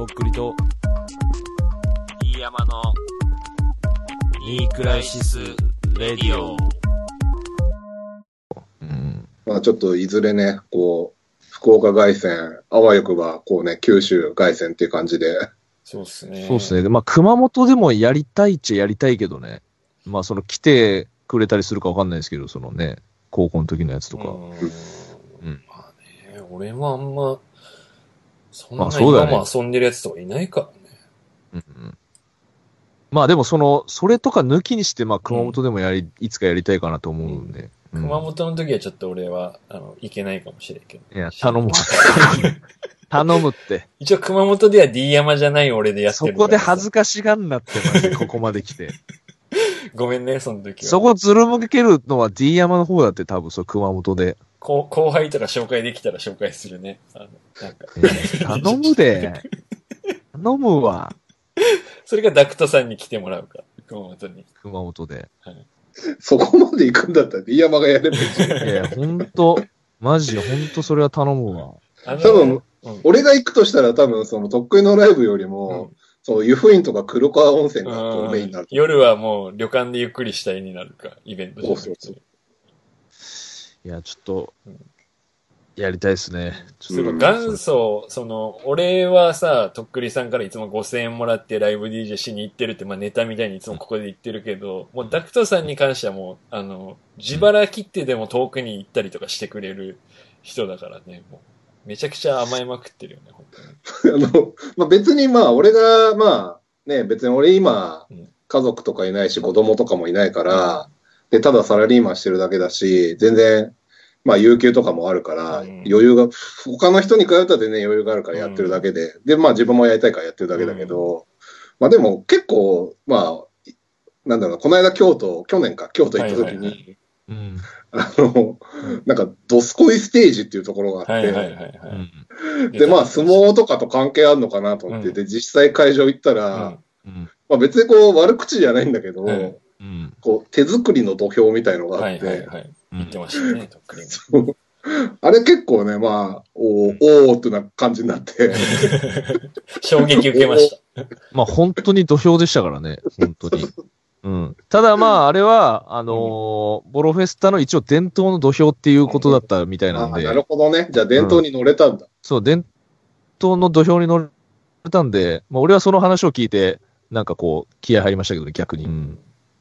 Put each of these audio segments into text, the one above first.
とっくりと、飯山のニークライシス・レディオ。うん。まあちょっといずれね、こう、福岡凱旋、あわよくば、こうね、九州凱旋っていう感じで、そうっすね。そうですね。まあ、熊本でもやりたいっちゃやりたいけどね。まあ、その来てくれたりするかわかんないですけど、そのね、高校の時のやつとか。うん。うんまあね、俺もあんま、そんなまあそうだよね今も遊んでるやつとかいないからね。うんうんまあでもその、それとか抜きにして、まあ熊本でもやり、いつかやりたいかなと思うんで。うん熊本の時はちょっと俺は、あの、行けないかもしれんけど。いや、頼む。頼むって。一応熊本では D 山じゃない俺でやってそるからこで恥ずかしがんなって、マジで ここまで来て。ごめんね、その時は。そこずるむけるのは D 山の方だって多分そう、熊本で。後後輩とか紹介できたら紹介するね。あの、なんか。頼むで。頼むわ。それがダクトさんに来てもらうか。熊本に。熊本で。そこまで行くんだったら、飯山がやればいいじゃん。いや、ほんと、マジ、ほんとそれは頼むわ。あの多分、うん俺が行くとしたら多分、その、とっくりのライブよりも、そう、湯布院とか黒川温泉がこうメインになる。夜はもう旅館でゆっくりしたいになるか、イベントじゃなくてそうそういや、ちょっとうん、やりたいですね。ちょっすごい元祖、その、俺はさ、とっくりさんからいつも5000円もらってライブ DJ しに行ってるって、まあネタみたいにいつもここで言ってるけど、もうダクトさんに関してはもう、あの、自腹切ってでも遠くに行ったりとかしてくれる人だからね、もう、めちゃくちゃ甘えまくってるよね、本当に。あの、まあ、別にまあ、俺が、まあ、ね、別に俺今うん、家族とかいないし、子供とかもいないから、で、ただサラリーマンしてるだけだし、全然、まあ、有給とかもあるから、うん。余裕が、他の人に比べたらね、余裕があるからやってるだけで、で、まあ、自分もやりたいからやってるだけだけど、まあ、でも結構、まあ、なんだろうな、この間京都、去年か、京都行った時はいはいはに、うん。あの、なんか、ドスコイステージっていうところがあって、はいはいはい。で、まあ、相撲とかと関係あるのかなと思って、うん。で、実際会場行ったら、うん。うん。まあ別にこう悪口じゃないんだけど、はいうん。こう手作りの土俵みたいのがあはいって、はいはい。言ってましたね、とっくりも。あれ結構ね、まあ、おーおーってな感じになって、衝撃受けました。まあ本当に土俵でしたからね、本当に。うん。ただまあ、あれは、あのーボロフェスタの一応伝統の土俵っていうことだったみたいなんで、あなるほどね。じゃあ伝統に乗れたんだ。そう、伝統の土俵に乗れたんで、まあ俺はその話を聞いて、なんかこう、気合入りましたけどね、逆に。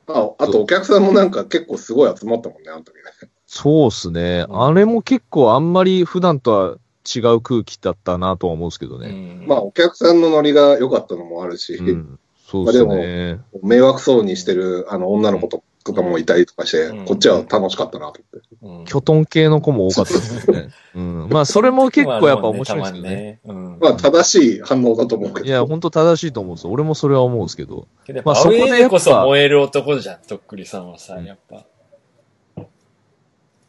うん。ああとお客さんもなんか結構すごい集まったもんね、あの時ね。そうっすね。うんあれも結構あんまり普段とは違う空気だったなとは思うんですけどね。うんまあお客さんのノリが良かったのもあるし、うん。そうですね。迷惑そうにしてるあの女の子ととかもいたりとかして、うんこっちは楽しかったなと思って。うんキョトン系の子も多かったですね。うん。まあ、それも結構やっぱ面白いですよね。まあ。まあ正しい反応だと思うけど。いや、本当正しいと思うんですよ。俺もそれは思うんですけど。まあそこでこそ燃える男じゃん、とっくりさんはさ、うんやっぱ。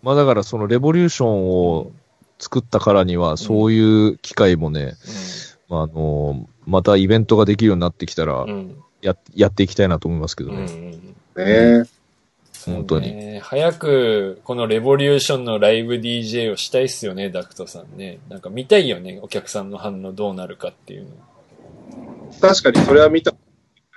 まあだからそのレボリューションを作ったからには、そういう機会もね、まああの、またイベントができるようになってきたら。や、やっていきたいなと思いますけどうん。うね。ん。ね本当に。早く、このレボリューションのライブ DJ をしたいっすよね、ダクトさんね。なんか見たいよね、お客さんの反応どうなるかっていうの。確かにそれは見た。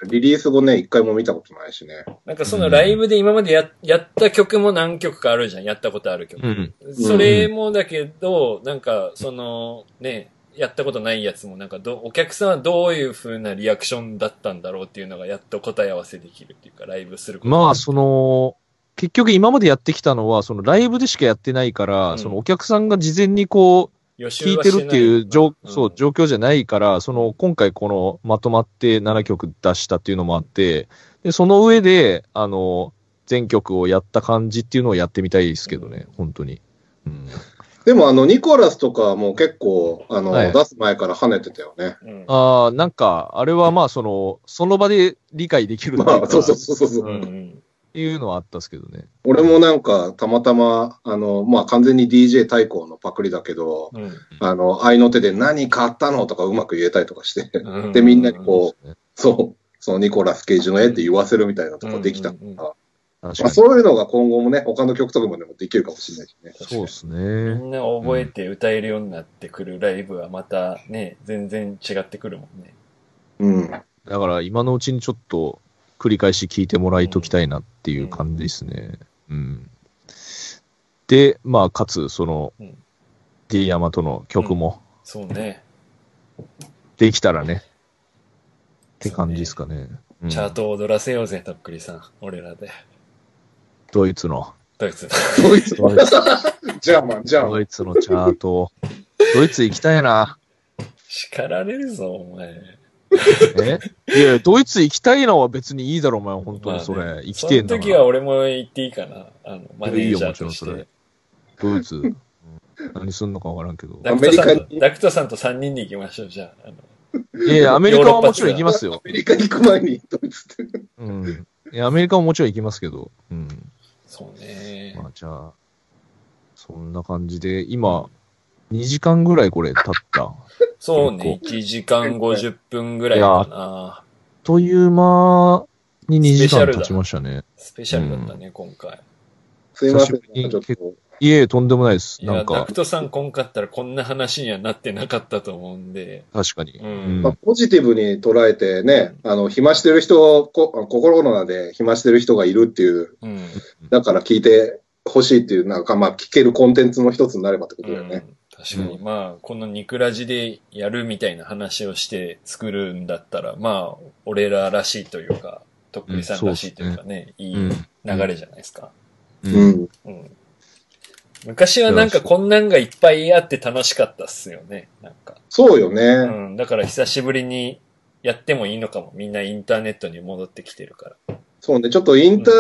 リリース後ね、一回も見たことないしね。なんかそのライブで今までややった曲も何曲かあるじゃん、やったことある曲。うん。それもだけど、なんか、その、ね、やったことないやつも、なんかど、お客さんはどういう風なリアクションだったんだろうっていうのが、やっと答え合わせできるっていうか、ライブすることまあ、その、結局今までやってきたのは、そのライブでしかやってないから、うんそのお客さんが事前にこう、聞いてるっていう状、んそう、状況じゃないから、その、今回この、まとまって7曲出したっていうのもあって、で、その上で、あの、全曲をやった感じっていうのをやってみたいですけどね、本当に。うん。でもあの、ニコラスとかも結構、あの、はい出す前から跳ねてたよね。うんああ、なんか、あれはまあ、その、その場で理解できるっていうかまあ、そうそうそうそう。うんうんっていうのはあったんですけどね。俺もなんか、たまたま、あの、まあ、完全に DJ 対抗のパクリだけど、うんあの、愛の手で何買ったのとかうまく言えたりとかして、うんで、みんなにこう、う。そう、そのニコラス・ケイジの絵って言わせるみたいなとこできたから。まあそういうのが今後もね、他の曲とかもでもできるかもしれないしね。そうですみね。んな覚えて歌えるようになってくるライブはまたね、全然違ってくるもんね。うん。だから今のうちにちょっと繰り返し聞いてもらいときたいなっていう感じですね。うん。で、まあ、かつ、そのうん、D ヤマとの曲もそうね。できたらね、って感じですかね。うんチャートを踊らせようぜ、とっくりさん。俺らで。ドイツの、ドイツ。ドイツドイツジャーマン、ジャーマン。ドイツのチャート。ドイツ行きたいな。叱られるぞ、お前。え？いや、ドイツ行きたいのは別にいいだろ、お前、本当にそれ。まあね行きてえんだからその時は俺も言っていいかな。あの、マネージャーとしていいよもちろんそれ。ドイツ、うん何すんのかわからんけど。ダクトさんと、アメリカにダクトさんと3人で行きましょう、じゃあ。あのいやいや、アメリカはもちろん行きますよア。メリカに行く前にドイツって。うん。いや、アメリカももちろん行きますけど。うん。そうね。まあ、じゃあ、そんな感じで、今、2時間ぐらいこれ経った。そうね。1時間50分ぐらいかな。という間に2時間経ちましたね。スペシャルだったね、今回。すいません久しぶりにちょっと。いえ、とんでもないです。いや、ダなんかク、トさん来んかったらこんな話にはなってなかったと思うんで。確かに。うんまあ、ポジティブに捉えてね、あの、暇してる人、こ心の中で暇してる人がいるっていう、うん。だから聞いてほしいっていう、なんかまあ聞けるコンテンツの一つになればってことだよね。うん確かに、まあ、このニクラジでやるみたいな話をして作るんだったら、まあ、俺ららしいというか、とっくりさんらしいというかね、いい流れじゃないですか。う。うんん。うん。昔はなんかこんなんがいっぱいあって楽しかったっすよね。なんか。そうようね。ん。だから久しぶりにやってもいいのかも。みんなインターネットに戻ってきてるから。そうね。ちょっとインター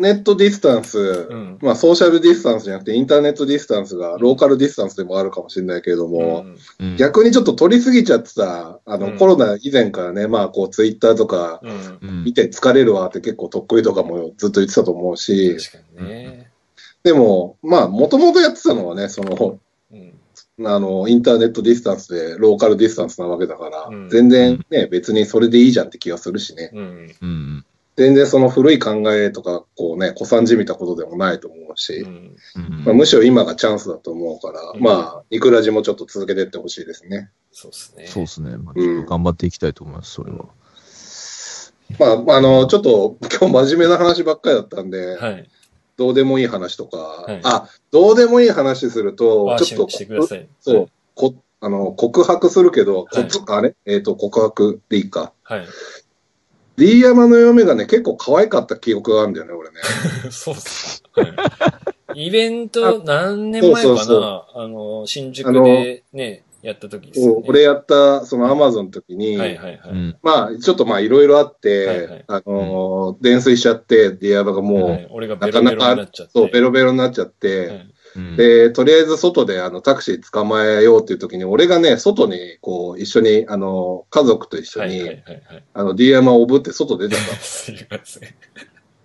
ネットディスタンス、んまあソーシャルディスタンスじゃなくてインターネットディスタンスがローカルディスタンスでもあるかもしれないけれども、うんうん逆にちょっと取りすぎちゃってさ、あの、うんコロナ以前からね、まあこうツイッターとか見て疲れるわって結構とっくりとかもずっと言ってたと思うし、確かにね。でも、まあもともとやってたのはね、その、うん。あの、インターネットディスタンスでローカルディスタンスなわけだから、うん全然ね、別にそれでいいじゃんって気がするしね。うん。うん。全然その古い考えとか、こうね、古参じみたことでもないと思うし、まあ、むしろ今がチャンスだと思うから、うんまあ、ニクラジもちょっと続けていってほしいですね。そうですね。そうですね。まあ、ちょっと頑張っていきたいと思います、それは。まあ、あの、ちょっと今日真面目な話ばっかりだったんで、はい。どうでもいい話とか、いあ、どうでもいい話するとあ、ちょっと、してください。そう、こあの、告白するけど、はいこつあれえっ、と、告白でいいか。はい。D 山の嫁がね、結構可愛かった記憶があるんだよね、俺ね。そうっすか。はい。イベント何年前かな？そうそうそうあの、新宿でね、やった時ですよね。俺やった、そのアマゾンの時に、はいはいはい。うん。まあ、ちょっとまあ、いろいろあって、はいはいあのー泥酔しちゃって、ディアバがもう、はい俺がベロベロになっちゃって。そう、ベロベロになっちゃって、はいうん、で、とりあえず外であのタクシー捕まえようっていう時に、俺がね、外にこう一緒に、あの、家族と一緒に、はいはいはいはい。あの、DM をおぶって外出てた すいません。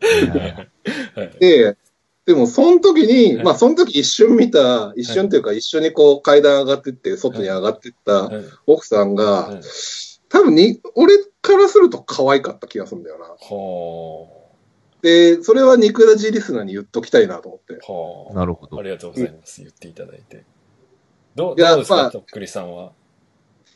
はいの。で、でもその時に、はいまあその時一瞬見た、一瞬っていうか一緒にこう階段上がってって、外に上がってったはい奥さんが、はい多分に、俺からすると可愛かった気がするんだよな。はで、それはニクラジリスナーに言っときたいなと思って。あ。はあ。なるほどありがとうございます。言っていただいて。どうどうですか、まあとっくりさんは？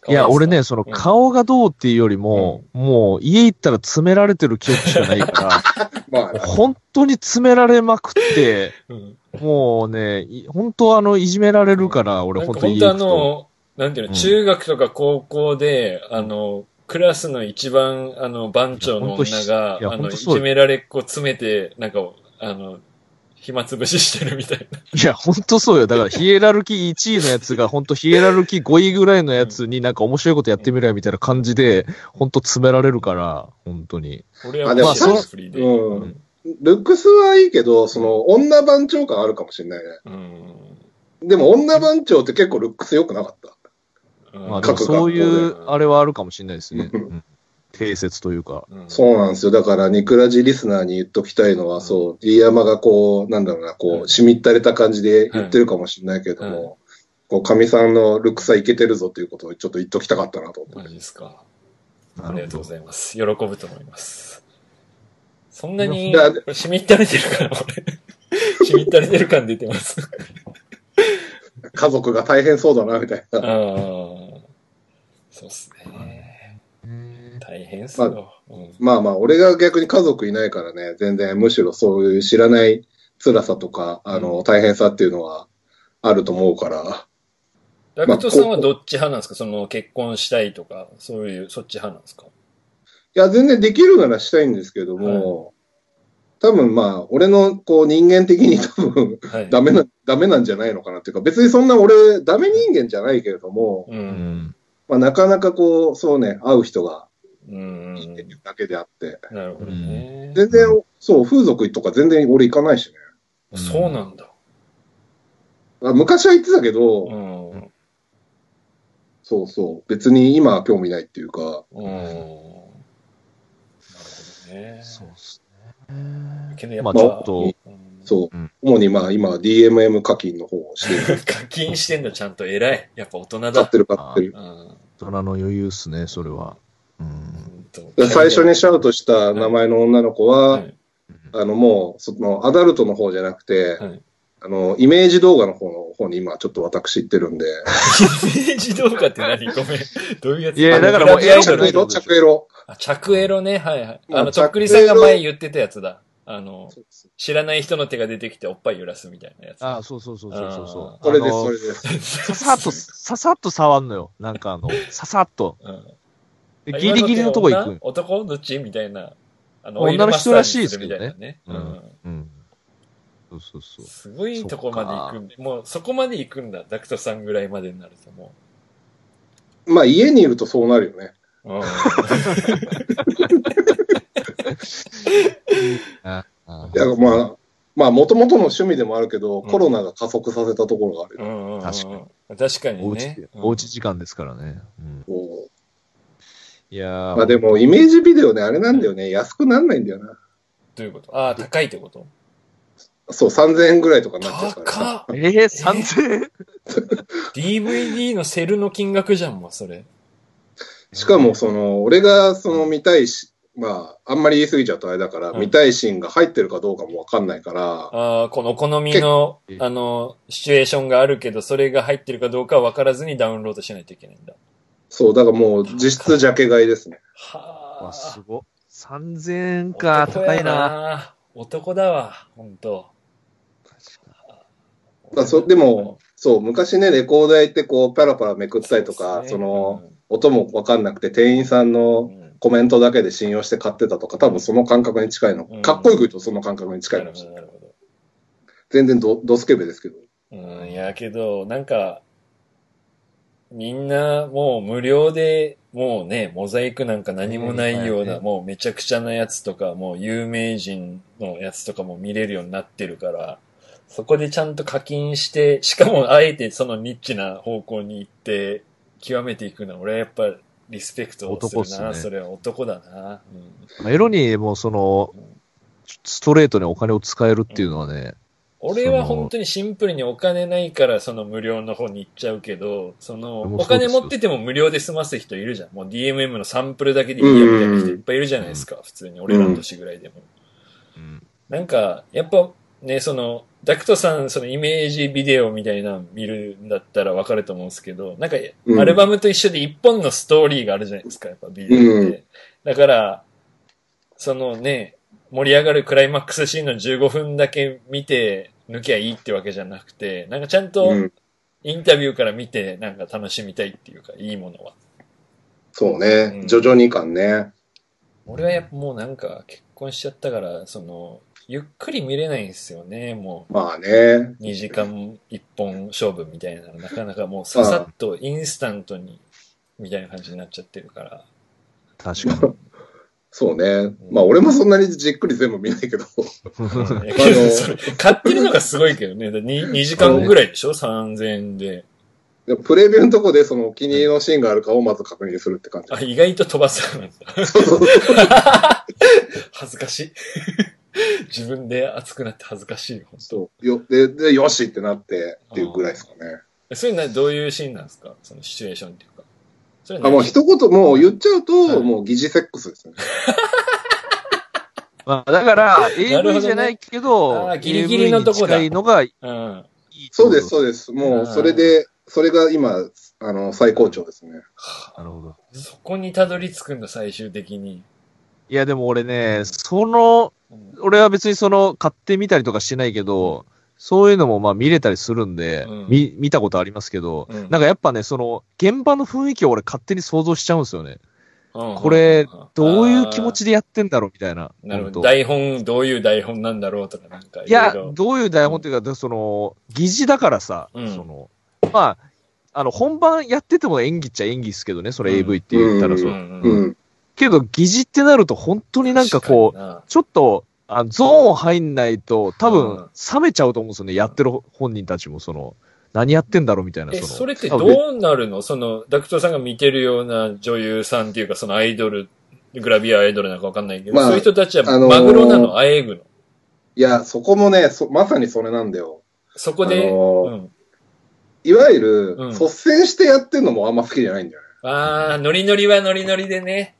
いや、俺ね、そのうん。顔がどうっていうよりも、もう家行ったら詰められてる記憶しかないか まら、本当に詰められまくって、うん。もうね、い本当あの、いじめられるから、俺本当家か本当あ。の、なんていうの、うん。中学とか高校で、あの、クラスの一番、あの、番長の女が、あの、いじめられっ子詰めて、なんか、あの、暇つぶししてるみたいな。いや、本当そうよ。だから、ヒエラルキー1位のやつが、本当ヒエラルキー5位ぐらいのやつになんか面白いことやってみろよみたいな感じで、本当詰められるから、本当に。俺はあでももうそフリーで。うんルックスはいいけど、その、女番長感あるかもしれないね。うん。でも、女番長って結構ルックス良くなかった。うんまあ、そういうあれはあるかもしれないですね。う うん定説というか。うんそうなんですよ。だから、ニクラジリスナーに言っときたいのは、そう、D 山がこう、なんだろうな、こうしみったれた感じで言ってるかもしれないけれども、こう、神さんのルックスはいけてるぞっていうことをちょっと言っときたかったなと思って。マジですか。ありがとうご。ざいます。喜ぶと思います。そんなにしみったれてるから、俺。しみったれてる感出てます。家族が大変そうだな、みたいああな。。そうっすね。うん大変っすよ。うんまあまあ、俺が逆に家族いないからね、全然むしろそういう知らない辛さとか、あの、大変さっていうのはあると思うから。ダクトさんはどっち派なんですか？その結婚したいとか、そういう、そっち派なんですか？いや、全然できるならしたいんですけども、多分まあ、俺のこう人間的に多分はい。ダメな、ダメなんじゃないのかなっていうか、別にそんな俺、ダメ人間じゃないけれども、う。うんん。まあなかなかこう、そうね、会う人がうん。いいっていうだけであって、なるほどね。全然、そう、風俗とか全然俺行かないしね。そうなんだ。あ昔は言ってたけど、うん。そうそう、別に今は興味ないっていうか、うん。なるほどね。そうっすね。けどやっぱ、まあちょっと、うんそう、うん主にまあ今 DMM 課金の方をしてる。課金してんだ、ちゃんと偉い。やっぱ大人だ買っ。てる買ってる。うん。大人の余裕っすね、それは。うん。最初にシャウトした名前の女の子は、はいあのもう、そのアダルトの方じゃなくて、はいあの、イメージ動画の方の方に今ちょっと私行ってるんで。イメージ動画って何？ごめん。どういうやつ？いやだからもうグラビアアイドル着エロ、着エロ。あ、着エロね。はいはい。あの、とっくりさんが前言ってたやつだ。あの、知らない人の手が出てきておっぱい揺らすみたいなやつ。ああ、そうそうそうそうそうそう。それです、れです。ささっと、ささっと触んのよ。なんかあの、ささっと。うんでギリギリのとこ行く。女？男？どっち？みたいな。あの女の人らしいですけどね。ううんん。うん。そうそうそう。すごいとこまで行くんで、もうそこまで行くんだ。ダクトさんぐらいまでになるともまあ家にいるとそうなるよね。う。うん。あ あいや、まあ、まあ、もともとの趣味でもあるけど、んコロナが加速させたところがあるよ。うんうんうん確かに。確かにおうちね。うんおうち時間ですからね。うん。こいやまあでも、イメージビデオね、あれなんだよね。安くなんないんだよな。どういうこと？ああ、高いってこと？そう、3000円ぐらいとかになっちゃうからさ。高っえー、3000円 !DVD のセルの金額じゃん、もうそれ。しかも、その、俺が、その、見たいし、まあ、あんまり言い過ぎちゃうとあれだから、うん見たいシーンが入ってるかどうかもわかんないから、ああ、このお好みのあの、シチュエーションがあるけど、それが入ってるかどうかは分からずにダウンロードしないといけないんだ。そう、だからもう、実質ジャケ買いですね。はわ、すあ。ごっ。3000円か、高いな。な。男だわ、ほんと。まあ、そでも、そう、昔ね、レコード屋行って、こう、パラパラめくったりとか、そ,、の、音もわかんなくて、店員さんうのん、コメントだけで信用して買ってたとか、多分その感覚に近いの。うんかっこよく言うとその感覚に近いなるほど、かもしれない。なるほど。全然ドドスケベですけど。うん、いやけど、なんか、みんなもう無料で、もうね、モザイクなんか何もないような、うんもうめちゃくちゃなやつとか、もう有名人のやつとかも見れるようになってるから、そこでちゃんと課金して、しかもあえてそのニッチな方向に行って、極めていくのは、俺はやっぱリスペクトをするな。ねそれは男だな。うんエロにもその、ストレートにお金を使えるっていうのはね、俺は本当にシンプルにお金ないからその無料の方に行っちゃうけど、その、お金持ってても無料で済ます人いるじゃん。もう DMM のサンプルだけでいいやみたいな人いっぱいいるじゃないですか。普通に。俺らの年ぐらいでも。うんなんか、やっぱね、その、ダクトさん、そのイメージビデオみたいなの見るんだったらわかると思うんですけど、なんか、うんアルバムと一緒で一本のストーリーがあるじゃないですか、やっぱビデオって。うんだから、そのね、盛り上がるクライマックスシーンの15分だけ見て抜きゃいいってわけじゃなくて、なんかちゃんとうん。インタビューから見てなんか楽しみたいっていうか、いいものは。そうねう。ん徐々に感ね。俺はやっぱもうなんか結婚しちゃったから、その、ゆっくり見れないんですよね、もまあね。う。2時間1本勝負みたいなの、なかなかもうささっとインスタントに、みたいな感じになっちゃってるから。確かに。そうね。まあ俺もそんなにじっくり全部見ないけど。うんいやけどそれ買ってるのがすごいけどね。2, 2時間ぐらいでしょ ?3000 円で。プレビューのとこでそのお気に入りのシーンがあるかをまず確認するって感じ。あ、意外と飛ばすなんだ。そうそうそう恥ずかしい。自分で熱くなって恥ずかしい。本そうよでで、よしってなってっていうぐらいですかね。当それな、どういうシーンなんですか？そのシチュエーションっていうか。それあ、もう何一言もう言っちゃうと、はいもう疑似セックスですよね。まあ、だから、AV ねじゃないけど、ギリギリのとこだいのがいいうん。そうです、うそうです。もう、それで、それが今、あの、最高潮ですね。なるほど。そこにたどり着くんだ、最終的に。いや、でも俺ね、その、うん俺は別にその、買ってみたりとかしてないけど、そういうのもまあ見れたりするんで、うん見、見たことありますけど、うんなんかやっぱね、その、現場の雰囲気を俺勝手に想像しちゃうんですよね。うんこれ、どういう気持ちでやってんだろうみたいな。なるほど。台本、どういう台本なんだろうとか、なんかいやどういう台本っていうか、その、疑似だからさ、うんその、まあ、あの、本番やってても演技っちゃ演技っすけどね、それ AV って言ったらそう。んうん。けど、疑似ってなると本当になんかこう、う、ちょっと、あゾーン入んないと、多うん分、冷めちゃうと思うんですよね。やってる本人たちも、その、何やってんだろうみたいな、え、その。それってどうなるの？その、ダクトさんが見てるような女優さんっていうか、そのアイドル、グラビアアイドルなんかわかんないけど、まあそういう人たちはあのーマグロなの、あえぐの？いや、そこもね、そまさにそれなんだよ。そこで、あのーうん。いわゆる、うん率先してやってんのもあんま好きじゃないんだよね。あー、ノリノリはノリノリでね。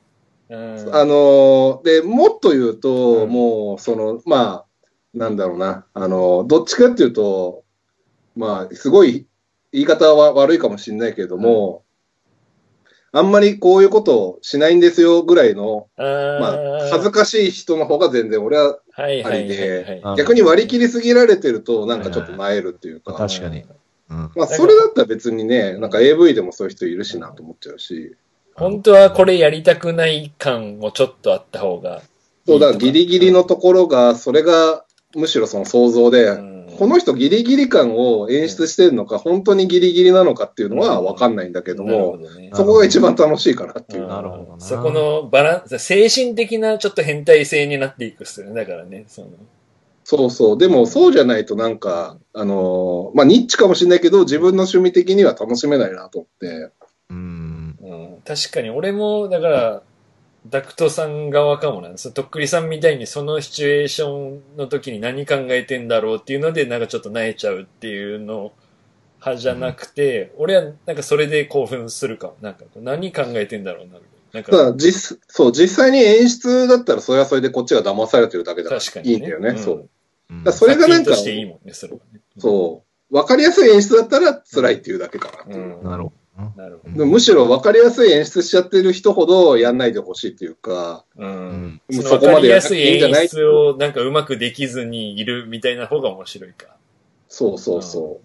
うん。あのーで、もっと言うと、うんもう、その、まあ、なんだろうな、あのーどっちかっていうと、まあ、すごい、言い方は悪いかもしれないけれども、あんまりこういうことをしないんですよぐらいの、まあ、恥ずかしい人の方が全然俺はありではい。逆に割り切りすぎられてると、なんかちょっと萎えるっていうか、確かに。うん。まあ、それだったら別にね、なんか AV でもそういう人いるしなと思っちゃうし、本当はこれやりたくない感もちょっとあった方が。そう、だからギリギリのところが、それがむしろその想像で、うんこの人ギリギリ感を演出してるのか、本当にギリギリなのかっていうのはわかんないんだけども、どねそこが一番楽しいかなっていう。なるほどなそこのバランス、精神的なちょっと変態性になっていくっすよね。だからね、その。そうそう。でもそうじゃないとなんか、あのーまあ、ニッチかもしれないけど、自分の趣味的には楽しめないなと思って。うん。うん、確かに俺も、だから、ダクトさん側かもなんです。とっくりさんみたいにそのシチュエーションの時に何考えてんだろうっていうので、なんかちょっと萎えちゃうっていうの派じゃなくて、俺はなんかそれで興奮するかも。なんか何考えてんだろうな。なんか、実、そう、実際に演出だったら、それはそれでこっちが騙されてるだけだから確かに、ね。いいんだよね。んそう。うんだからそれがなんかいいもんね、それはね。そう。わかりやすい演出だったら辛いっていうだけかな。うん。なるほど。なるほでもむしろ分かりやすい演出しちゃってる人ほどやんないでほしいっていうか、ど。う。うんん。そのそこまでやらなく分かりやすいいいんじゃない出をなんかうまくできずにいるみたいな方が面白いか。そうそうそ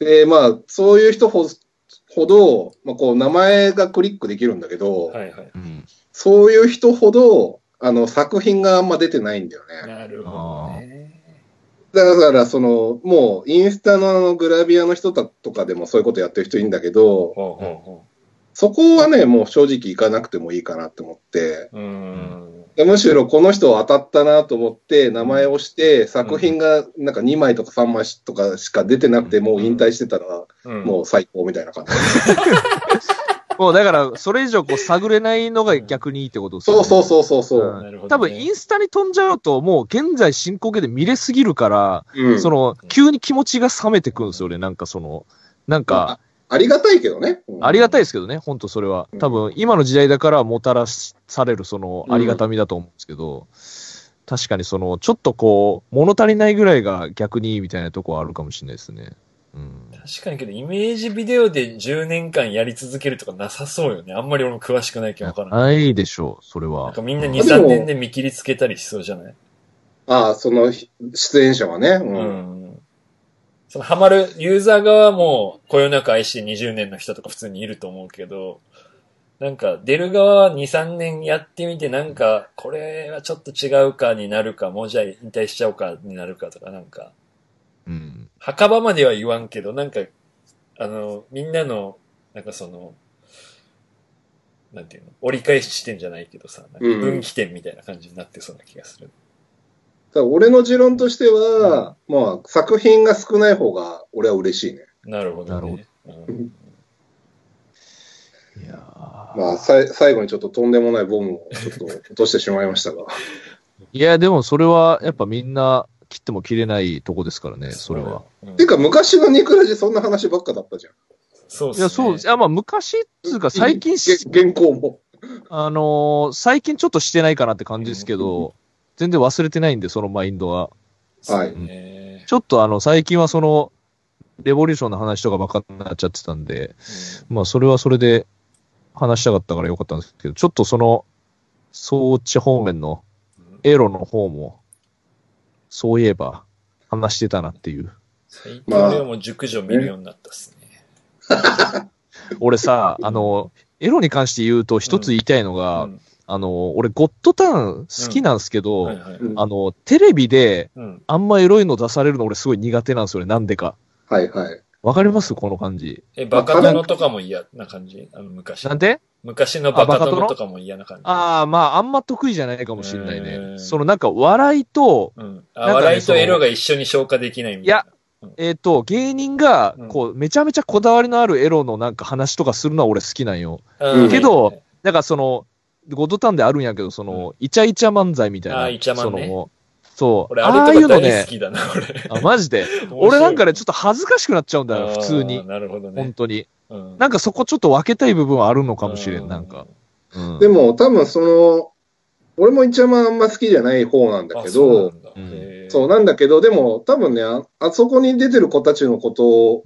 う。で、まあ、そういう人ほほど、まあ、こう、名前がクリックできるんだけど、はいはい。うん。そういう人ほど、あの、作品があんま出てないんだよね。なるほどね。だから、その、もう、インスタのあのグラビアの人とかでもそういうことやってる人いいんだけど、そこはね、もう正直行かなくてもいいかなって思って、う。うん。でむしろこの人当たったなと思って、名前をして、作品がなんか2枚とか3枚とかしか出てなくて、もう引退してたら、うんもう最高みたいな感じ。もうだから、それ以上こう探れないのが逆にいいってことですそうそううそうそうそう。なるほどね多分インスタに飛んじゃうと、もう現在進行形で見れすぎるから、うんその、急に気持ちが冷めてくるんですよね。なんかその、なんか、ありがたいけどね。うんありがたいですけどね、本当それは。多分、今の時代だからもたらされるその、ありがたみだと思うんですけど、確かにその、ちょっとこう、物足りないぐらいが逆にいいみたいなとこはあるかもしれないですね。うん。確かにけど、イメージビデオで10年間やり続けるとかなさそうよね。あんまり俺も詳しくないけどわからない。ないでしょう、それは。なんかみんな2、でも3年で見切りつけたりしそうじゃない？ああ、そのひ出演者はね。う。うんん。そのハマる、ユーザー側はもう、こよなく愛して20年の人とか普通にいると思うけど、なんか、出る側は2、3年やってみて、なんか、これはちょっと違うかになるか、もうじゃあ引退しちゃおうかになるかとか、なんか、うん。墓場までは言わんけど、なんか、あの、みんなの、なんかその、なんていうの、折り返し地点じゃないけどさ、なんかうん分岐点みたいな感じになってそうな気がする。ただ俺の持論としては、まあ、作品が少ない方が俺は嬉しいね。なるほどなるね。うんいやまあ、さい最後にちょっととんでもないボムをちょっと落としてしまいましたが。いや、でもそれは、やっぱみんな切っても切れないとこですからね、それは。。うんていうか、昔のニクラジそんな話ばっかだったじゃん。そうっすね。いや、そう、いや、まあ、昔っつうか、最近原稿も。あのー最近ちょっとしてないかなって感じですけど、全然忘れてないんで、そのマインドは。はいねちょっとあの、最近はその、レボリューションの話とかばっかになっちゃってたんで、まあ、それはそれで話したかったからよかったんですけど、ちょっとその、装置方面のエロの方も、そういえば、話してたなっていう。最近俺はもう熟女見るようになったっすね。俺さ、あの、エロに関して言うと一つ言いたいのが、うんあの、俺、ゴッドタウン好きなんですけど、あの、テレビでうんあんまエロいの出されるの俺すごい苦手なんですよね、なんでか。はいはい。わかります？この感じ。え、バカ殿とかも嫌な感じ？あの、昔。なんで？昔のバカ殿？殿とかも嫌な感じ。ああ、まあ、あんま得意じゃないかもしれないへね。ーそのなんか、笑いと、うん。ね笑いとエロが一緒に消化できないみたいな。えっ、と、芸人がうん、こう、めちゃめちゃこだわりのあるエロのなんか話とかするのは俺好きなんよ。うんけど、だからその、ゴッドタウンであるんやけど、その、イチャイチャ漫才みたいな。あーイチャマンねそう。俺、ああいうのね大好、きだな、俺。あ、マジで？俺なんかね、ちょっと恥ずかしくなっちゃうんだよ、普通に。なるほどね。本当に。うんなんかそこちょっと分けたい部分はあるのかもしれん、なんか。。うんでも多分その、俺も一番あんま好きじゃない方なんだあけど、そうなんだけど、でも多分ね、ああそこに出てる子たちのことを。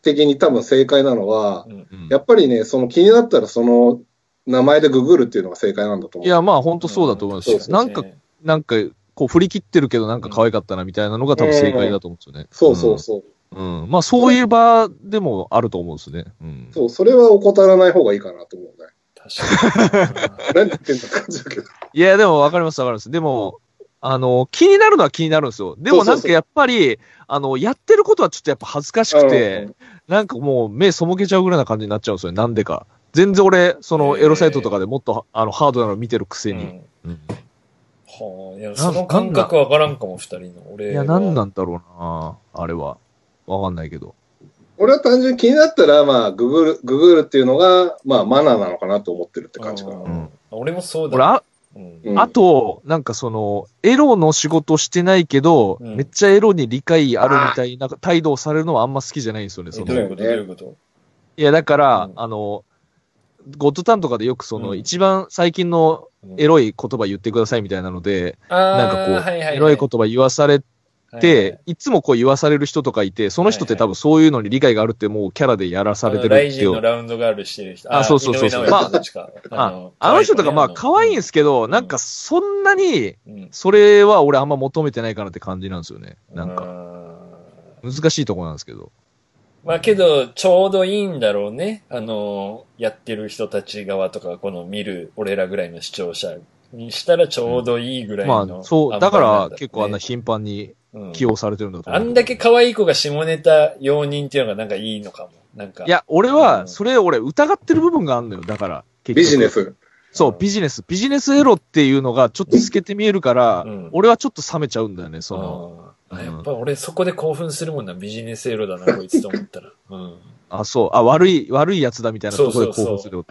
的に多分正解なのは、うんうんやっぱりね、その気になったらその名前でググるっていうのが正解なんだと思う。いや、まあ本当そうだと思いますよ。そうなんか、なんか、こう振り切ってるけどなんか可愛かったなみたいなのが多分正解だと思うんですよね。そうそうそう。うん。うん。まあそういう場でもあると思うんですね。うん。そう、それは怠らない方がいいかなと思うね。確かに。何言ってんだって感じだけど。いや、でも分かります分かります。でも、あの、気になるのは気になるんですよ。でもなんかやっぱり、あの、やってることはちょっとやっぱ恥ずかしくて、なんかもう目背けちゃうぐらいな感じになっちゃうんですよね。なんでか。全然俺、そのエロサイトとかでもっと、あの、ハードなの見てるくせに。うんうんはあ、いや、その感覚わからんかも、二人の。俺。いや、なんなんんだろうなあれは。わかんないけど。俺は単純に気になったら、まあ、ググる、ググるっていうのが、まあ、マナーなのかなと思ってるって感じかな。ん俺もそうだ。俺、あ、うんうんあと、なんかその、エロの仕事してないけど、うんめっちゃエロに理解あるみたいな態度をされるのはあんま好きじゃないんですよね。そのえどういうこと？どういうこと？いや、だから、うんあの、ゴッドタンとかでよくその、うん一番最近のエロい言葉言ってくださいみたいなので、ななんかこう、はいはいはい、エロい言葉言わされはいて、い。つもこう言わされる人とかいて、その人って多分そういうのに理解があるってもうキャラでやらされてるっていう。ラウンドガールしてる人。あそうそうそうそう。井上尚弥さんたちか。ああの人とかまあ可愛いんですけど、ん。なんかそんなに、うん。それは俺あんま求めてないかなって感じなんですよね。なんか、う難しいところなんですけど。まあけど、ちょうどいいんだろうね。あの、やってる人たち側とか、この見る俺らぐらいの視聴者にしたらちょうどいいぐらいの、まあ、そう、だから結構あんな頻繁にうん起用されてるんだと思う。あんだけ可愛い子が下ネタ容認っていうのがなんかいいのかも。なんか。いや、俺は、それ俺疑ってる部分があるのよ。だから、結局ビジネ。ス。そう、ビジネス。ビジネスエロっていうのがちょっと透けて見えるから、うん俺はちょっと冷めちゃうんだよね、その。あやっぱ俺そこで興奮するもんな、ビジネスエロだな、こいつと思ったら。うん。あ、そう。あ、悪い、悪いやつだみたいなところで興奮するよ。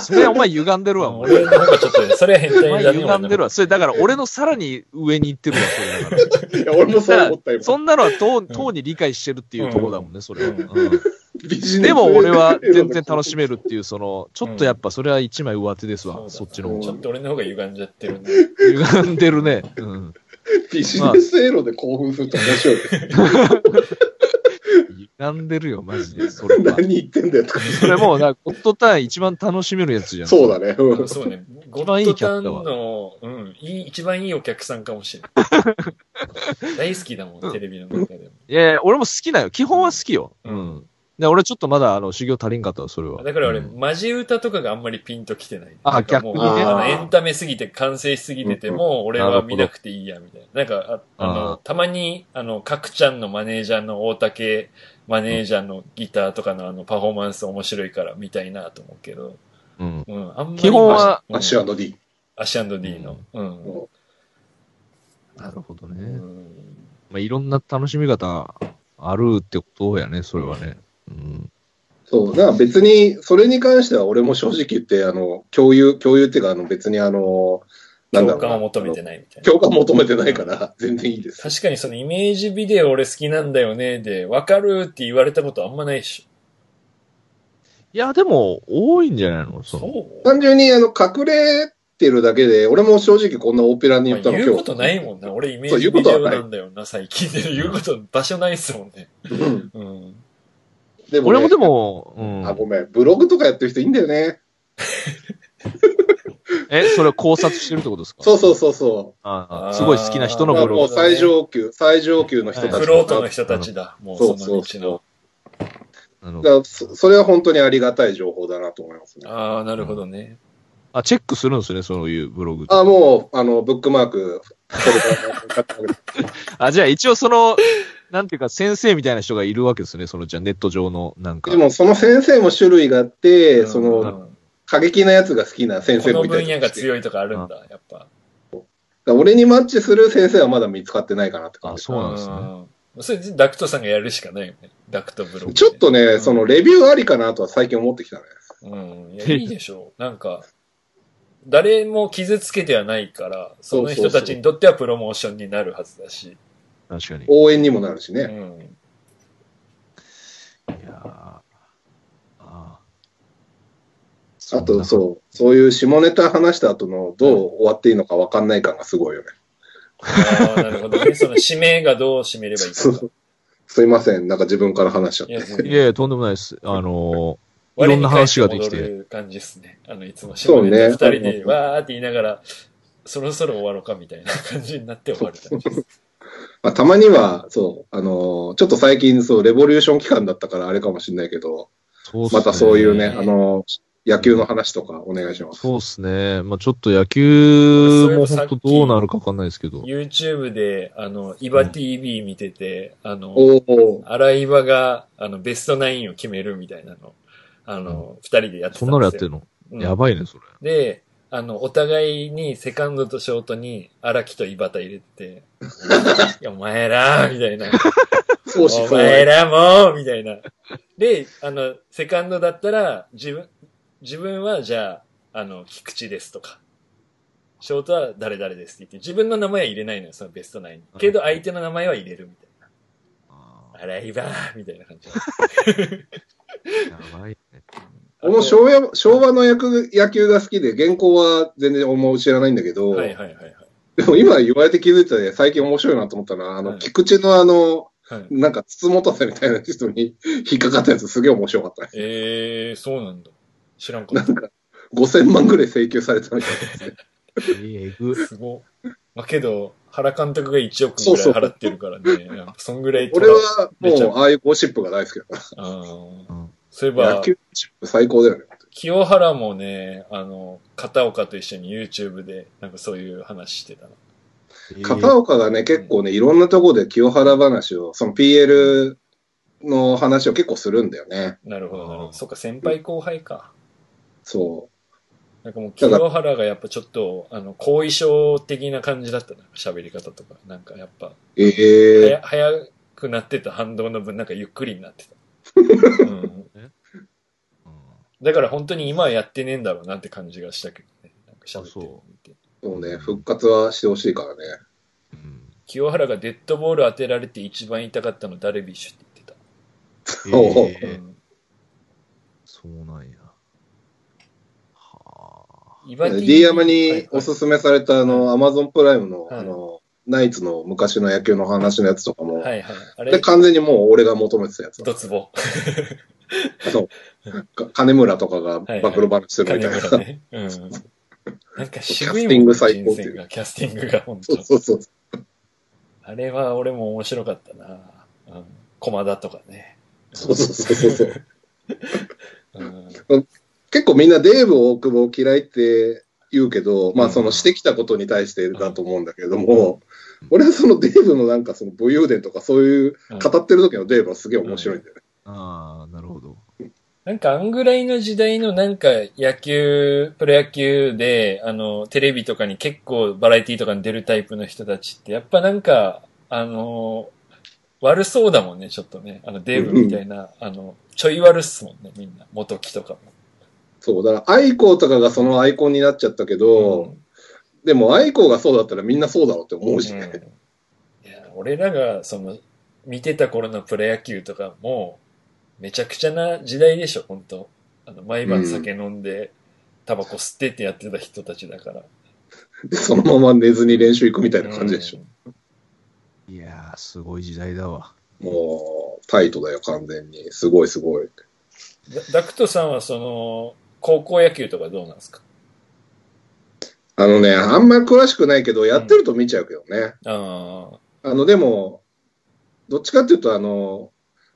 それはお前歪んでるわ。俺の方がちょっとね、それは変態だね。歪んでるわ。それだから俺のさらに上に行ってるわ、それだから。いや、俺もそう思ったよ。そんなのはとう、とうに理解してるっていうところだもんね、それは。うんうんビジネスでも俺は全然楽しめるっていう、その、ちょっとやっぱそれは一枚上手ですわ、そっちの方がちょっ。と俺の方が歪んじゃってるね。歪んでるね。うん。ビジネスエロで興奮すると面白い。歪んでるよ、マジで。それは。何言ってんだよとか。それもう、なゴッドターン一番楽しめるやつじゃん。そうだね。うんそうね。ゴ番いッドタンいキャットはの、うん、いい、一番いいお客さんかもしれない。大好きだもん、テレビの中でも。いやいや、俺も好きなよ。基本は好きよ。ううんん。で俺ちょっとまだ、あの、修行足りんかったわ、それは。だから俺、うんマジ歌とかがあんまりピンときてない。あなんかもう逆にねあのエンタメすぎて、完成しすぎてても、俺は見なくていいや、みたいな。なんか、あああの、たまに、あの、かくちゃんのマネージャーの大竹マネージャーのギターとかのあの、パフォーマンス面白いから見たいなと思うけど、うん。うん、あんまり。基本はうんアッシュ &D。アッシュ &D の。うん。なるほどね。うんまあ、いろんな楽しみ方あるってことやね、それはね。うん。そう。だから別に、それに関しては俺も正直言って、あの、共有、共有っていうか、あの、別にあの、なんだろうな共感を求めてないみたいな。共感求めてないから、全然いいです。確かにそのイメージビデオ俺好きなんだよねで、わかるって言われたことあんまないっしいや、でも、多いんじゃないの？ょ。そう単純に、あの、隠れっててるだけで、俺も正直こんなオペラに言まあったの今日。言うことないもんな。俺イメーそうジビデオ言うことはないなんだよな、最近で。言うこと、場所ないっすもんね。うんうん。でも、ね、俺もでも、うんあ、。ごめん。ブログとかやってる人いいんだよね。え、それを考察してるってことですか？そうそうそうそああすごい好きな人のう。ブログもう。最上級、最上級の人たちはいフロートの人たちだ。もうそそうそうそ。なるほどだそそれは本当にありがたい情報だなと思いますね。ああ、なるほどね。あ、チェックするんですね、そういうブログ。あ、もう、あの、ブックマーク、これから あ、じゃあ一応その、なんていうか先生みたいな人がいるわけですね、その、じゃあネット上の、なんか。でも、その先生も種類があって、うんその、うん過激なやつが好きな先こ生もいたの分野が強いとかあるんだ、やっぱ。俺にマッチする先生はまだ見つかってないかなって感あ、じ。そうなんですね。うんそれダクトさんがやるしかないよね。ダクトブログで。ちょっとね、うんそのレビューありかなとは最近思ってきたね。うん。いや、いいでしょう。なんか、誰も傷つけてはないから、その人たちにとってはプロモーションになるはずだし。確かに。い応援にもなるしね。うん。やーあああと、そう、そういう下ネタ話した後のどう終わっていいのか分かんない感がすごいよね。ああ、なるほどね。その指名がどう締めればいいか。すいません、なんか自分から話しちゃって。いや、全いやいや、とんでもないです。あのい我ろんな話ができてる感じですね。あの、いつもそうね二人でわーって言いながら、そろそろ終わろうかみたいな感じになって終わる感じです。まあ、たまには、そう、あのーちょっと最近、そう、レボリューション期間だったからあれかもしれないけど、またそういうね、あのー野球の話とかお願いします。そうっすね。まあちょっと野球も本当どうなるかわかんないですけど。YouTube で、あの、イバ TV 見てて、あの、おお荒井場が、あの、ベストナインを決めるみたいなの、あの、二、人でやってたんですよ。そんなのやってるの、うんやばいね、それ。で、あの、お互いにセカンドとショートに荒木と井端入れてて、いや、お前らみたいな。お前らもみたいな。で、あの、セカンドだったら、自分、自分はじゃあ、あの、菊池ですとか、ショートは誰々ですって言って、自分の名前は入れないのよ、そのベストナインに。けど相手の名前は入れるみたいな。洗い場みたいな感じ。やばいね。俺も昭和昭和の野球野球が好きで、原稿は全然俺も知らないんだけど、はいはいはいはい。でも今言われて気づいたで、最近面白いなと思ったのは、あの、はい菊池のあの、はい、なんか、筒持たせみたいな人に 引っかかったやつすげえ面白かったね。えー、そうなんだ。知らんかった。なんか、5000万ぐらい請求されたみたいですね。えぐ。すご。まあ、けど、原監督が1億ぐらい払ってるからね。やっぱそんぐらい取俺らはもう、ああいうゴシップが大好きだかあーうんそういえら。ば野、球ゴシップ最高だよね。清原もね、あの、片岡と一緒に YouTube で、なんかそういう話してたな。片岡がね、結構ね、いろんなところで清原話を、その PL の話を結構するんだよね。なるほど、なるほど。そっか、先輩後輩か。そなんかもう、清原がやっぱちょっと、あの、後遺症的な感じだったな。喋り方とか。なんかやっぱ、う。ええ早早くなってた反動の分、なんかゆっくりになってた。うん、うんだから本当に今はやってねえんだろうなって感じがしたけどね。なんか喋ってるの見て。そうね、復活はしてほしいからね。うん清原がデッドボール当てられて一番痛かったのダルビッシュって言ってた。ーうんそうなんや。はあ。イバティ D 山にはいおすすめされたあの、アマゾンプライムの、はいあの、ナイツの昔の野球の話のやつとかも、はいはい。あで、れ、完全にもう俺が求めてたやつだドツボ。そう。か金村とかが暴露話するみ金たいな。村ね。うん。なんか渋いキャスティングもん、最高っていう人生が、キャスティングが本当そうそうそう。あれは俺も面白かったな。うん。駒田とかね。そうそうそうそう。うん。結構みんなデーブ大久保嫌いって言うけど、まあそのしてきたことに対してだと思うんだけれども、俺はそのデーブのなんかその武勇伝とかそういう語ってる時のデーブはすげえ面白いんだよね。ああ、なるほど。なんかあんぐらいの時代のなんか野球、プロ野球で、あの、テレビとかに結構バラエティとかに出るタイプの人たちって、やっぱなんか、あの、悪そうだもんね、ちょっとね。あの、デーブみたいな、あの、ちょい悪っすもんね、みんな。元木とかも。そう、だからアイコーとかがそのアイコンになっちゃったけど、うんでもアイコーがそうだったらみんなそうだろうって思うしうんね。いや、俺らが、その、見てた頃のプロ野球とかも、めちゃくちゃな時代でしょ、本当あの、毎晩酒飲んで、タバコ吸ってってやってた人たちだから。で、そのまま寝ずに練習行くみたいな感じでしょ。いやー、すごい時代だわ。もう、タイトだよ、完全に。すごいすごい。ダダクトさんはその、高校野球とかどうなんですか？あのね、あんまり詳しくないけど、やってると見ちゃうけどね。ああの、でも、どっちかっていうと、あの、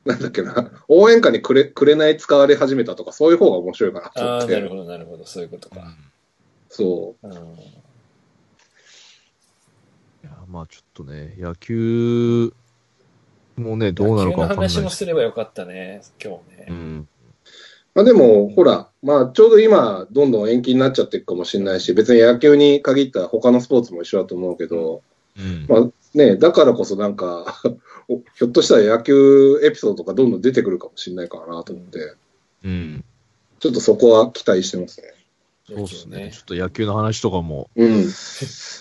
なんだっけな、応援歌にくれ、くれない使われ始めたとか、そういう方が面白いかなあ、ああ、と思って。なるほど、なるほど、そういうことか。そうん、いや、まあちょっとね、野球もね、どうなるかわかんない野球の話もすればよかったね、今日ね。うん。う。まあでも、ほら、まあちょうど今、どんどん延期になっちゃっていくかもしれないし、別に野球に限った他のスポーツも一緒だと思うけど、うん。まあね、だからこそなんか、おひょっとしたら野球エピソードとかどんどん出てくるかもしれないかなと思って、うん。ちょっとそこは期待してますね。そうっすね。ちょっと野球の話とかも、うん。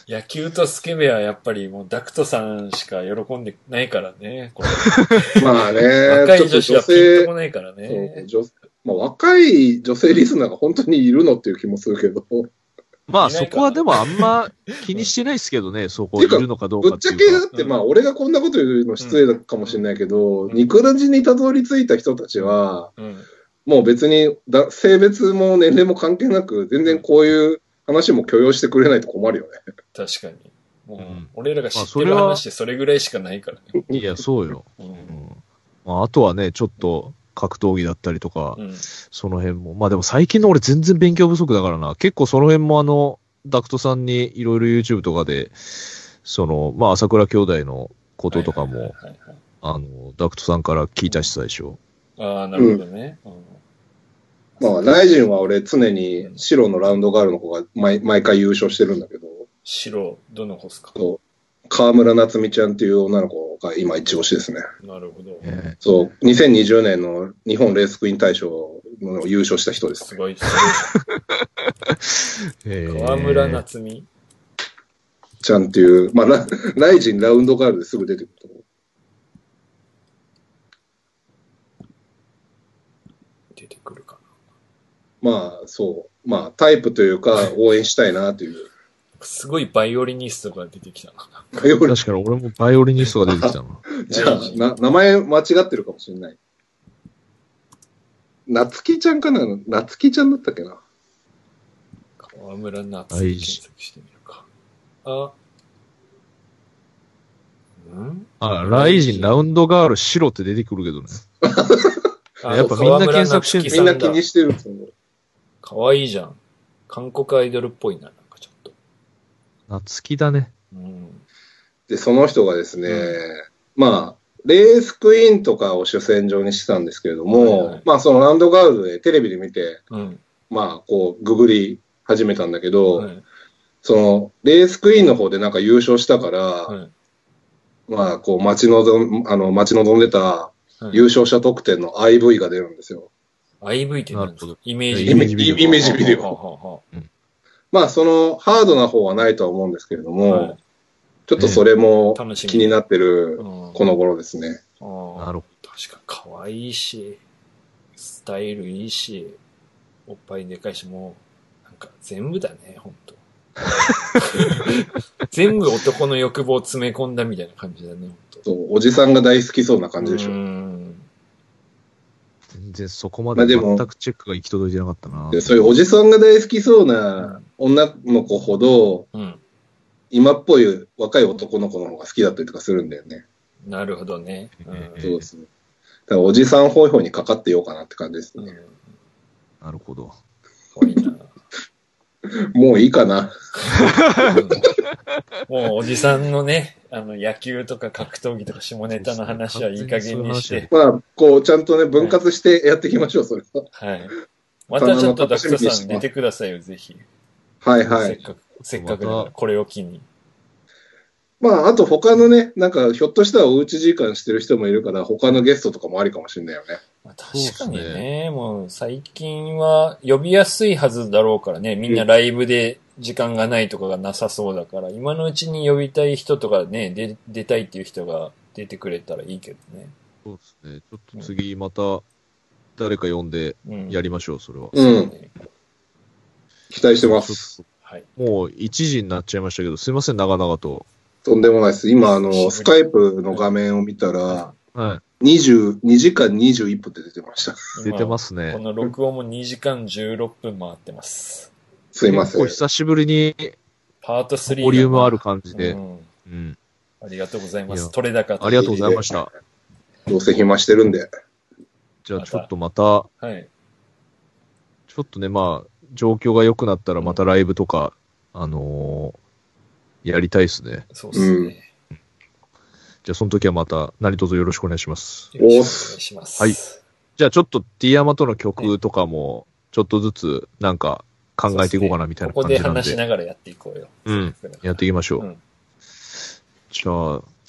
野球とスケベはやっぱりもうダクトさんしか喜んでないからね。これまあね、若い女子はピンと性こないからそうね。女まあ、若い女性リスナーが本当にいるのっていう気もするけど、まあそこはでもあんま気にしてないですけどね、そこいるのかどうぶっちゃけ。だって、まあ、俺がこんなこと言うの失礼かもしれないけど、んニクラジにたどり着いた人たちは、うん。もう別にだ性別も年齢も関係なく、全然こういう話も許容してくれないと困るよね。確かに。もう、うん俺らが知ってるまあそれは話ってそれぐらいしかないからね。いや、そうよ。うんうんまあ、あとはね、ちょっと格闘技だったりとか、うん。その辺も。まあでも最近の俺全然勉強不足だからな。結構その辺もあの、ダクトさんにいろいろ YouTube とかで、その、まあ朝倉兄弟のこととかも、あの、ダクトさんから聞いたし最初。ああ、なるほどね。うんまあ、ライジンは俺常に白のラウンドガールの子が毎毎回優勝してるんだけど、白、どの子っすか？そう河村夏美ちゃんっていう女の子が今一押しですね。なるほど。えそう、2020年の日本レースクイーン大賞の優勝した人ですす。ごい。河村夏美ちゃんっていう、まあ、ラライジンラウンドガールですぐ出てくると思う。出てくるかまあ、そう。まあ、タイプというか、応援したいなという。な。すごいバイオリニストが出てきたな。バイオリン確かに俺もバイオリニストが出てきたな。じゃあな、名前間違ってるかもしれない。なつきちゃんかななつきちゃんだったっけな？河村夏美検索してみるか。あ。ん？あ、ライジンラウンドガール白って出てくるけどね。あやっぱみんな検索してんのみんな気にしてるんですよ。かわいいじゃん。韓国アイドルっぽいな。夏希だね。うん。で、その人がですね、うまあ、レースクイーンとかを主戦場にしてたんですけれども、はいはい。まあ、そのラウンドガールでテレビで見て、うん。まあ、こう、ググり始めたんだけど、はい。その、レースクイーンの方でなんか優勝したから、はい。まあ、こう、待ち望ん、あの、待ち望んでたはい。優勝者特典の IV が出るんですよ。IV って何ですか？なるほど。イメージイメージビデオ。イメージビデオ。ははははまあ、その、ハードな方はないとは思うんですけれども、はいちょっとそれも楽しみ気になってるうんこの頃ですね。あーなるほ確か可愛いし、スタイルいいし、おっぱいでかいし、もう、なんか全部だね、ほんと。全部男の欲望を詰め込んだみたいな感じだね、ほんと。そう、おじさんが大好きそうな感じでしょ。うん全然そこまで全くチェックが行き届いてなかったな。でそういうおじさんが大好きそうな女の子ほど、うん。今っぽい若い男の子の方が好きだったりとかするんだよね。なるほどね。うんええそうですね。だからおじさんホイホイにかかってようかなって感じですね。うん。なるほど。可愛いな。もういいかな。もうおじさんのね、あの野球とか格闘技とか下ネタの話はいい加減にして、まあ、こう、ちゃんとね、分割してやっていきましょう、それは。はい。またちょっとダクトさん出てくださいよ、ぜひ。はいはい。せっかく、せっかくこれを機に。まあ、あと他のね、なんか、ひょっとしたらおうち時間してる人もいるから、他のゲストとかもありかもしれないよね。まあ、確かにそうっすね、もう最近は呼びやすいはずだろうからね、みんなライブで時間がないとかがなさそうだから、今のうちに呼びたい人とかね、で出たいっていう人が出てくれたらいいけどね。そうですね。ちょっと次また誰か呼んでうん。やりましょう、それは。うん期待してます。はい。もう1時になっちゃいましたけど、すいません、長々と。とんでもないです。今、あの、スカイプの画面を見たら、は22時間21分って出てました。い。出てますこね。の録音も2時間16分回ってます。すいません。久しぶりにパート3。ボリュームある感じで。うんうん。ありがとうございます。取れ高ありがとうございました。どうせ暇してるんで。じゃあちょっとまた、はい。ちょっとね、まあ、状況が良くなったらまたライブとか、あのーやりたいですね。そうですね。じゃあその時はまた何卒よろしくお願いします。よろしくお願いします。はいじゃあちょっと T ヤマとの曲とかも、ちょっとずつなんか考えていこうかなみたいなここで感じなんで。話しながらやっていこうよ。うん。やっていきましょう。うんじゃあ、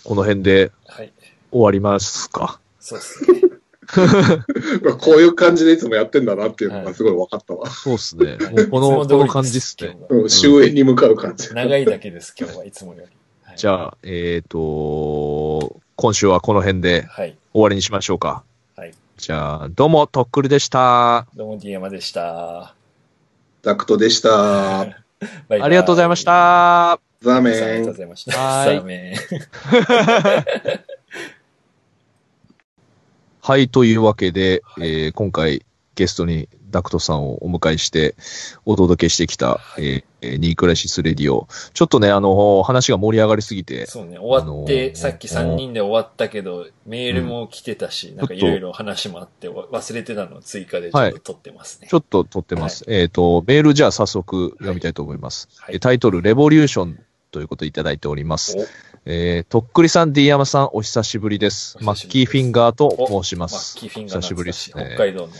この辺ではい。終わりますか？そうですね。こういう感じでいつもやってんだなっていうのがすごい分かったわ。そうっすね。この、この感じっすね。。うん終焉に向かう感じ。長いだけです、今日はいつもより。はいじゃあ、えっ、と、今週はこの辺ではい。終わりにしましょうか。はい。じゃあ、どうも、とっくりでした。どうも D 山でした。ダクトでした。バイバイありがとうございまし。た。ザーメありがとうごン。ざいました。はいさあねはい、というわけで、えー今回ゲストにダクトさんをお迎えしてお届けしてきた、えーえーニークライシスレディオ。ちょっとね、あの、話が盛り上がりすぎて、そうね、終わって、あのーさっき3人で終わったけど、メールも来てたし、なんかいろいろ話もあって、わ忘れてたのを追加でちょっと撮ってますね。ちょっと撮ってます。えっ、と、メールじゃあ早速読みたいと思います。はいえタイトル、レボリューションということでいただいております。おえーとっくりさん、D 山さん、お久しぶりです。マッキーフィンガーと申しまマすッ。キーフィンガー久しぶりですね北海道の。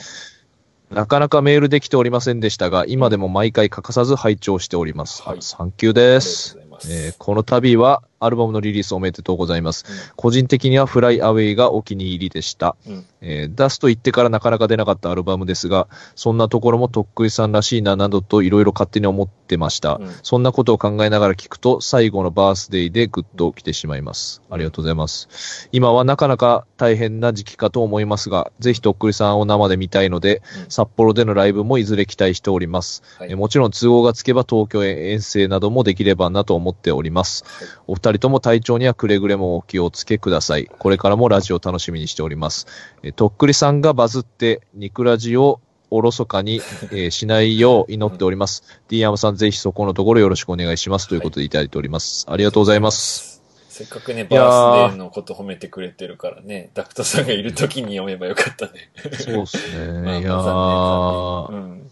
なかなかメールできておりませんでしたが、今でも毎回欠かさず拝聴しております。はいサンキューです。えーこの度はアルバムのリリースおめでとうございます。う個人的にはフライアウェイがお気に入りでした。んうんえー出すと言ってからなかなか出なかったアルバムですが、そんなところもとっくりさんらしいななどといろいろ勝手に思ってました。うんそんなことを考えながら聞くと、最後のバースデーでグッと来てしまいます。ありがとうございます。今はなかなか大変な時期かと思いますが、ぜひとっくりさんを生で見たいので、うん札幌でのライブもいずれ期待しております。はいえーもちろん都合がつけば東京へ遠征などもできればなと思っております。はいお二人とも体調にはくれぐれもお気をつけください。これからもラジオ楽しみにしております。えーとっくりさんがバズって、ニクラジをおろそかに、えー しないよう祈っております。D 山さんぜひそこのところよろしくお願いします。ということでいただいております。ありがとうございます。。せっかくね、バースデーのこと褒めてくれてるからね、ダクトさんがいる時に読めばよかったね。そうですね。まあいやー、まあ残念残念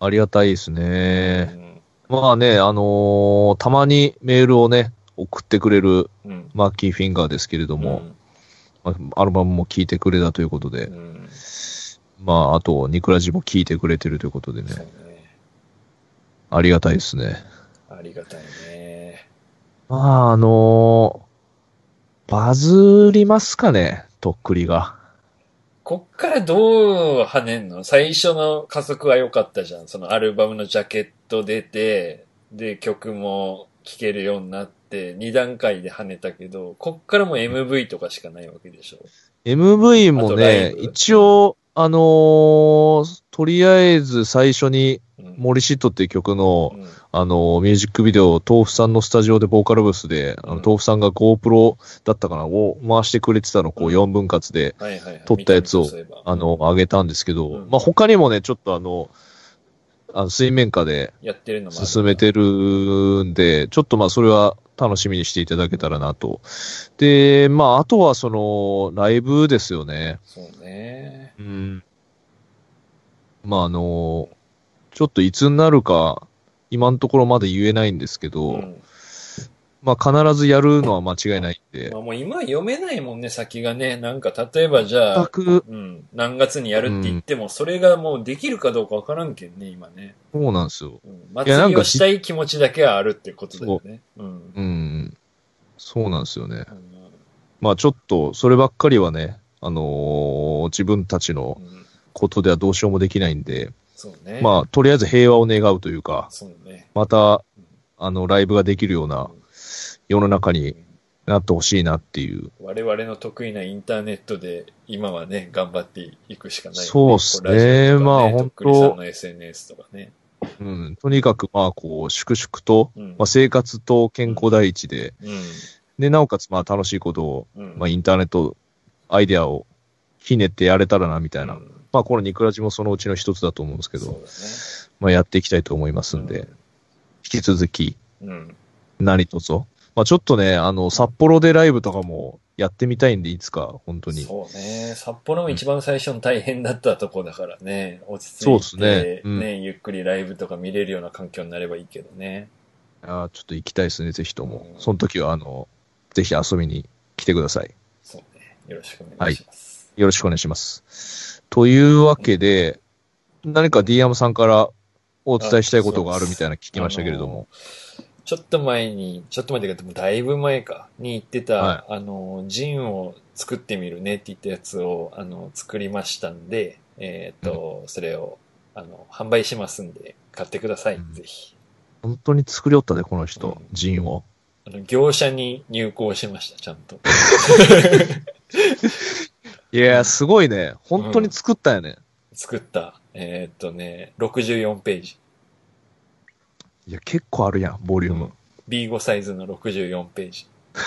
ありがたいですうね。んまあね、あのーたまにメールをね、送ってくれるうんうんマーキーフィンガーですけれども、まあアルバムも聴いてくれたということで、うんうんまあ、あと、ニクラジも聴いてくれてるということでねね。ありがたいですね。ありがたいね。まあ、あのーバズりますかね、とっくりが。こっからどう跳ねんの？最初の加速は良かったじゃん。そのアルバムのジャケット出て、で、曲も聴けるようになって、2段階で跳ねたけど、こっからもう MV とかしかないわけでしょ？MV もね、ブ。一応、あのーとりあえず最初に、うん。森シットっていう曲の、うん。あの、ミュージックビデオ、豆腐さんのスタジオでボーカルブースで、あのうん。豆腐さんが GoPro だったかな、を回してくれてたのをこううん。4分割で。撮ったやつをあの、上げたんですけど、うん。まあ、他にもね、ちょっとあの、あの水面下でやってるのもある進めてるんで、ちょっとまあ、それは楽しみにしていただけたらなと。で、まあ、あとはその、ライブですよね。そうね。うん。まあ、あの、ちょっといつになるか、今のところまだ言えないんですけど、うんまあ、必ずやるのは間違いないんでま、あもう今読めないもんね、先がね。なんか例えばじゃあ、うん、何月にやるって言っても、それがもうできるかどうかわからんけんね、今ね。そうなんですよ。うん、いやなんか祭りをしたい気持ちだけはあるってことだよね。うん。うん。そうなんですよね。うんまあ、ちょっと、そればっかりはね、あのー自分たちのうんことではどうしようもできないんで、ね。まあ、とりあえず平和を願うというか、そうね。また、あの、ライブができるような世の中になってほしいなっていう。我々の得意なインターネットで、今はね、頑張っていくしかないよね、そうっすねこラジオとかまあとっくりさんの SNS とかね。うん。とにかく、まあ、こう、粛々と、うんまあ、生活と健康第一で、うん。で、なおかつ、まあ、楽しいことを、うん。まあ、インターネット、アイデアをひねってやれたらな、みたいな。うんまあ、このニクラジもそのうちの一つだと思うんですけど、そうですまあ、やっていきたいと思いますんで、引き続き、ね。うん。何卒。まあ、ちょっとね、あの、札幌でライブとかもやってみたいんで、いつか、本当に。そうね。札幌も一番最初の大変だったとこだからね。落ち着いて、そうっすねうんね、ゆっくりライブとか見れるような環境になればいいけどね。あーちょっと行きたいですね、ぜひとも。うんその時は、あの、ぜひ遊びに来てください。そうね。よろしくお願いします。よろしくお願いします。というわけで、何か DM さんからお伝えしたいことがあるみたいな聞きましたけれども。ちょっと前に、ちょっと前でか、もうだいぶ前か、に言ってた、はあの、ジンを作ってみるねって言ったやつを、あの、作りましたんで、えっ、と、それを、あの、販売しますんで、買ってください、うんぜひ。本当に作りよったで、この人、うんジンを。あの、業者に入稿しました、ちゃんと。いやー、すごいね。本当に作ったよね。作った、えっ、とね、64ページ。いや、結構あるやん、ボリューム。B5 サイズの64ページ。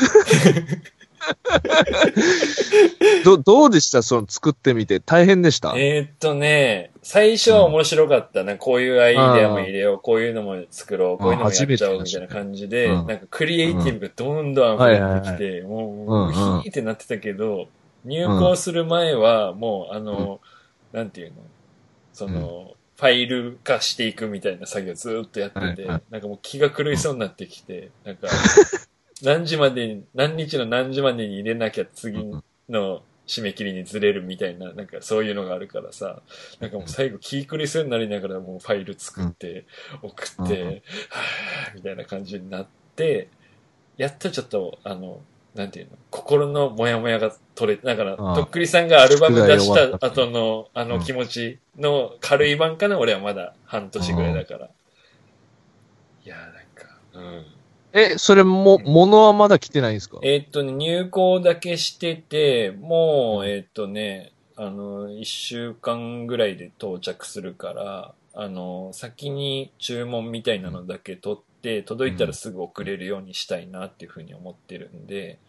ど、どうでした？その作ってみて。大変でした？えーっとね、最初は面白かったな。こういうアイデアも入れよう、こういうのも作ろう、こういうのもやっちゃおうみたいな感じで、うん。なんかクリエイティブがどんどん溢れてきて、もう、うんもううんヒーってなってたけど、入稿する前はもう、あの、なんていうの？その、ファイル化していくみたいな作業ずーっとやってて、なんかもう気が狂いそうになってきて、なんか、何時までに、何日の何時までに入れなきゃ次の締め切りにずれるみたいな、なんかそういうのがあるからさ、なんかもう最後気狂いそうになりながらもうファイル作って、送って、うん。はぁみたいな感じになって、やっとちょっと、あの、なんていうの、心のモヤモヤが取れ、だから、とっくりさんがアルバム出したた後の、あうんの気持ちの軽い版かな、俺はまだ半年ぐらいだから。いやーなんか、うん。え、それも、物はまだ来てないんですか？えーっとね、入稿だけしてて、もう、えーっとね、あの、一週間ぐらいで到着するから、あの、先に注文みたいなのだけ取って、届いたらすぐ送れるようにしたいなっていうふうに思ってるんで、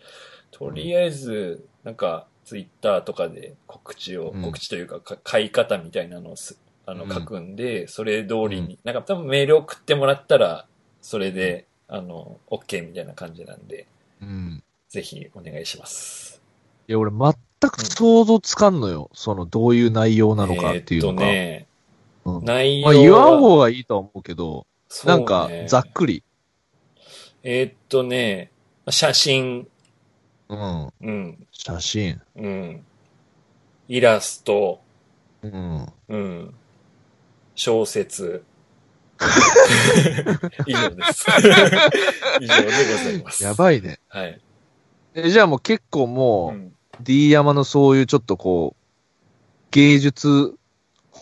とりあえず、なんか、ツイッターとかで告知を、うん告知というかか、買い方みたいなのをすあのうん書くんで、それ通りうに、なんか多分メール送ってもらったら、それで、あの、OK みたいな感じなんで、うん。ぜひお願いします。いや、俺全く想像つかんのよ。その、どういう内容なのかっていうのが。えーっとね、うん内容まあ、言わん方がいいとは思うけど、そうねなんか、ざっくり。えーっとね、写真、うん。うん、写真。うん、イラスト、うん。うん、小説。以上です。以上でございます。やばいね。はい。え、じゃあもう結構うもう、ん D 山のそういうちょっとこう、芸術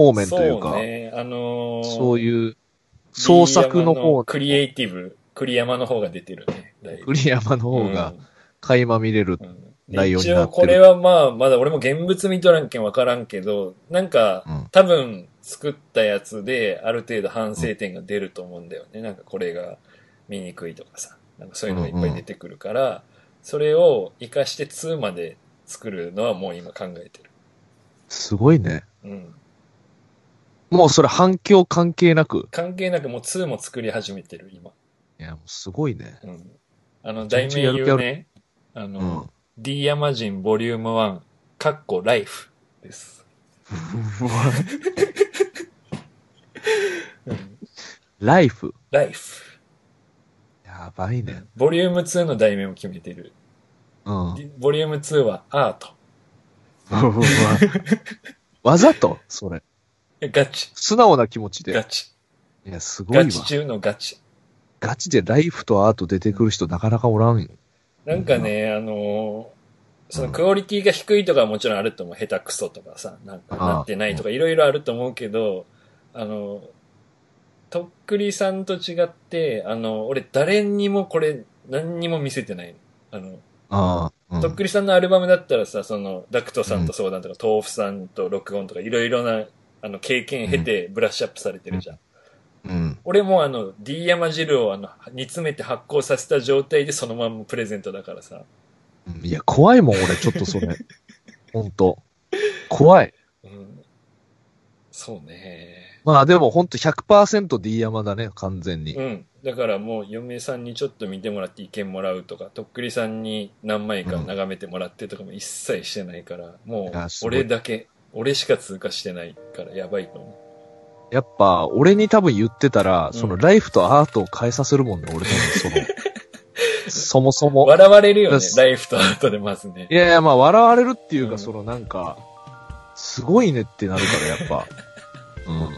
方面というか、そうね、あのーそういう創作の方、クリエイティブ、栗山の方が出てるね。栗山の方が垣間見れる。うん内容になってる一応これはまあ、まだ俺も現物見とらんけんわからんけど、なんか、うん多分作ったやつである程度反省点が出ると思うんだよね。なんかこれが見にくいとかさ。なんかそういうのがいっぱい出てくるから、それを活かして2まで作るのはもう今考えてる。すごいね。うん。もうそれ反響関係なく？関係なくもう2も作り始めてる今。いや、もうすごいね。うん。あの、題名言うね。あの、うん D ヤジンボリューム1、カッコライフです。うんライフ？ライフ。やばいね。ボリューム2の題名を決めてる。うん。ボリューム2はアート。わざと？それ。えガチ。素直な気持ちで。ガチ。いや、すごいわガ。チ中のガチ。ガチでライフとアート出てくる人なかなかおらんよ。なんかね、あのーそのクオリティが低いとかはもちろんあると思う。下手くそとかさ、なんかなってないとかいろいろあると思うけど、あの、とっくりさんと違って、あの、俺誰にもこれ何にも見せてないの。あの、ああ。うんとっくりさんのアルバムだったらさ、その、ダクトさんと相談とか、豆腐さんと録音とか、いろいろな、あの、経験経てブラッシュアップされてるじゃん。うん。俺もあの、D 山汁をあの、煮詰めて発酵させた状態でそのままプレゼントだからさ。うんいや、怖いもん、俺、ちょっとそれ。ほんと。怖い。うん。そうね。まあでもほんと 100%D 山だね、完全に。うん。だからもう嫁さんにちょっと見てもらって意見もらうとか、とっくりさんに何枚か眺めてもらってとかも一切してないから、もういやすごい俺だけ、俺しか通過してないからやばいと思う。やっぱ、俺に多分言ってたら、うんそのライフとアートを変えさせるもんね、俺多分その。そもそも。笑われるよねライフとアートでまずねい。やいや、まあ笑われるっていうか、うんそのなんか、すごいねってなるから、やっぱ。うん。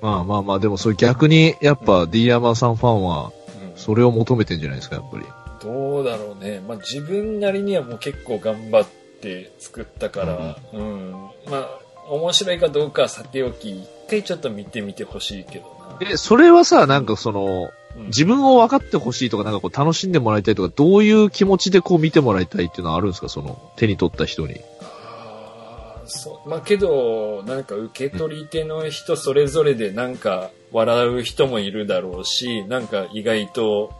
まあまあまあ、でもそれ逆に、やっぱ D 山さんファンは、うんそれを求めてんじゃないですか、やっぱり。どうだろうね。まあ自分なりにはもう結構頑張って作ったから、うん。まあ、面白いかどうかはさておき、一回ちょっと見てみてほしいけどな。え、それはさ、なんかその、うん自分を分かってほしいとか、なんかこう楽しんでもらいたいとか、どういう気持ちでこう見てもらいたいっていうのはあるんですか？その、手に取った人に。あーそう。まあけど、なんか受け取り手の人それぞれでなんか笑う人もいるだろうし、なんか意外と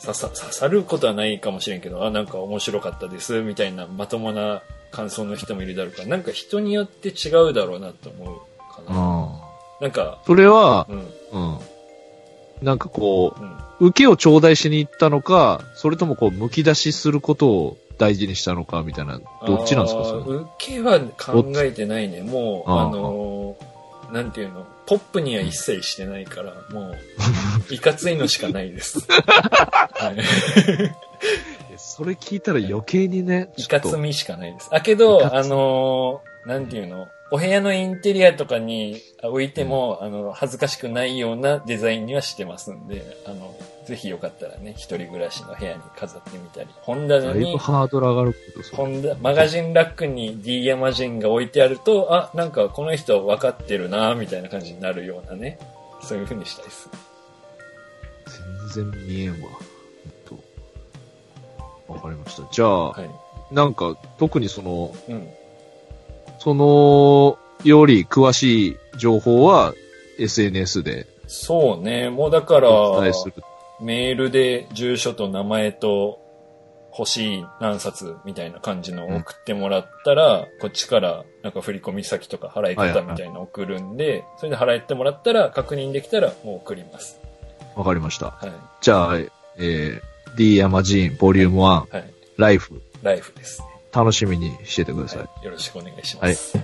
刺さ刺さることはないかもしれんけど、あ、なんか面白かったです、みたいなまともな感想の人もいるだろうから、なんか人によって違うだろうなと思うかな。なんか、それは、うん、うん。なんかこうん。う、受けを頂戴しに行ったのか、それともこう、剥き出しすることを大事にしたのか、みたいな、どっちなんですか、それ。受けは考えてないね。もう、あのーなんていうの、ポップには一切してないから、もう、いかついのしかないです。はいそれ聞いたら余計にね、い。かつみしかないです。あ、けいど、あのーなんていうの、お部屋のインテリアとかに置いても、あの、恥ずかしくないようなデザインにはしてますんで、あの、ぜひよかったらね、一人暮らしの部屋に飾ってみたり、本棚にだいぶ、ハードル上がるけど、本田、マガジンラックに D 山人が置いてあると、あ、なんかこの人分かってるな、みたいな感じになるようなね。そういう風にしたいです。全然見えんわ。わかりました。じゃあ、はい。なんか、特にその、うん。その、より詳しい情報は SNS でそうね。もうだから、お伝えする。メールで住所と名前と欲しい何冊みたいな感じのを送ってもらったら、こっちからなんか振り込み先とか払い方みたいなの送るんで、それで払ってもらったら確認できたらもう送ります。わかりました。はい。じゃあ、えー、D 山ンボリューム1、はい。ライフ、ライフですね。楽しみにしててください。はい。よろしくお願いします。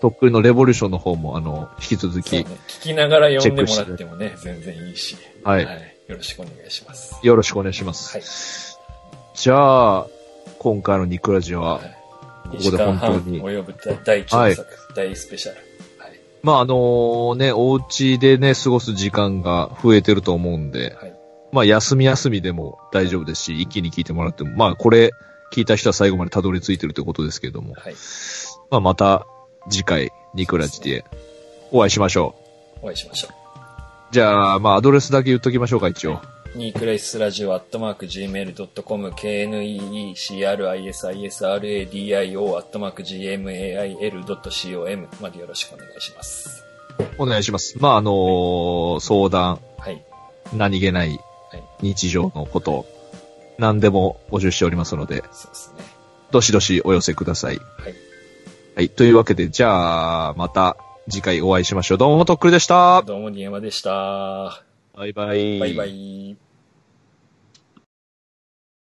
とっくりのレボリューションの方も、あの、引き続き、ね。聞きながら読んでもらってもね、全然いいし。はい、よろしくお願いします。よろしくお願いします。はい。じゃあ、今回のニクラジは、はいこ2時こで本当に及ぶ大調作、大スペシャル。はい。まあ、あのね、お家でね、過ごす時間が増えてると思うんで、はい。まあ、休み休みでも大丈夫ですし、一気に聞いてもらっても、まあ、これ、聞いた人は最後までたどり着いてるということですけれども、はい。まあ、また、次回、ニクラジでお会いしましょお会いしましょう。う。じゃあ、まあ、アドレスだけ言っときましょうか、一応。ニークレイスラジオアットマーク Gmail.com KNEECRISISRADIO アットマーク GMAIL.com までよろしくお願いします。お願いします。まあ、あのー相談、はい。何気ない。日常のこと、何でも募集しておりますので、そうですね。どしどしお寄せください。はい。はい。というわけで、じゃあ、また次回お会いしましょう。どうもとっくりでした。どうも、ニヤマでした。バイバイ。バイバイ。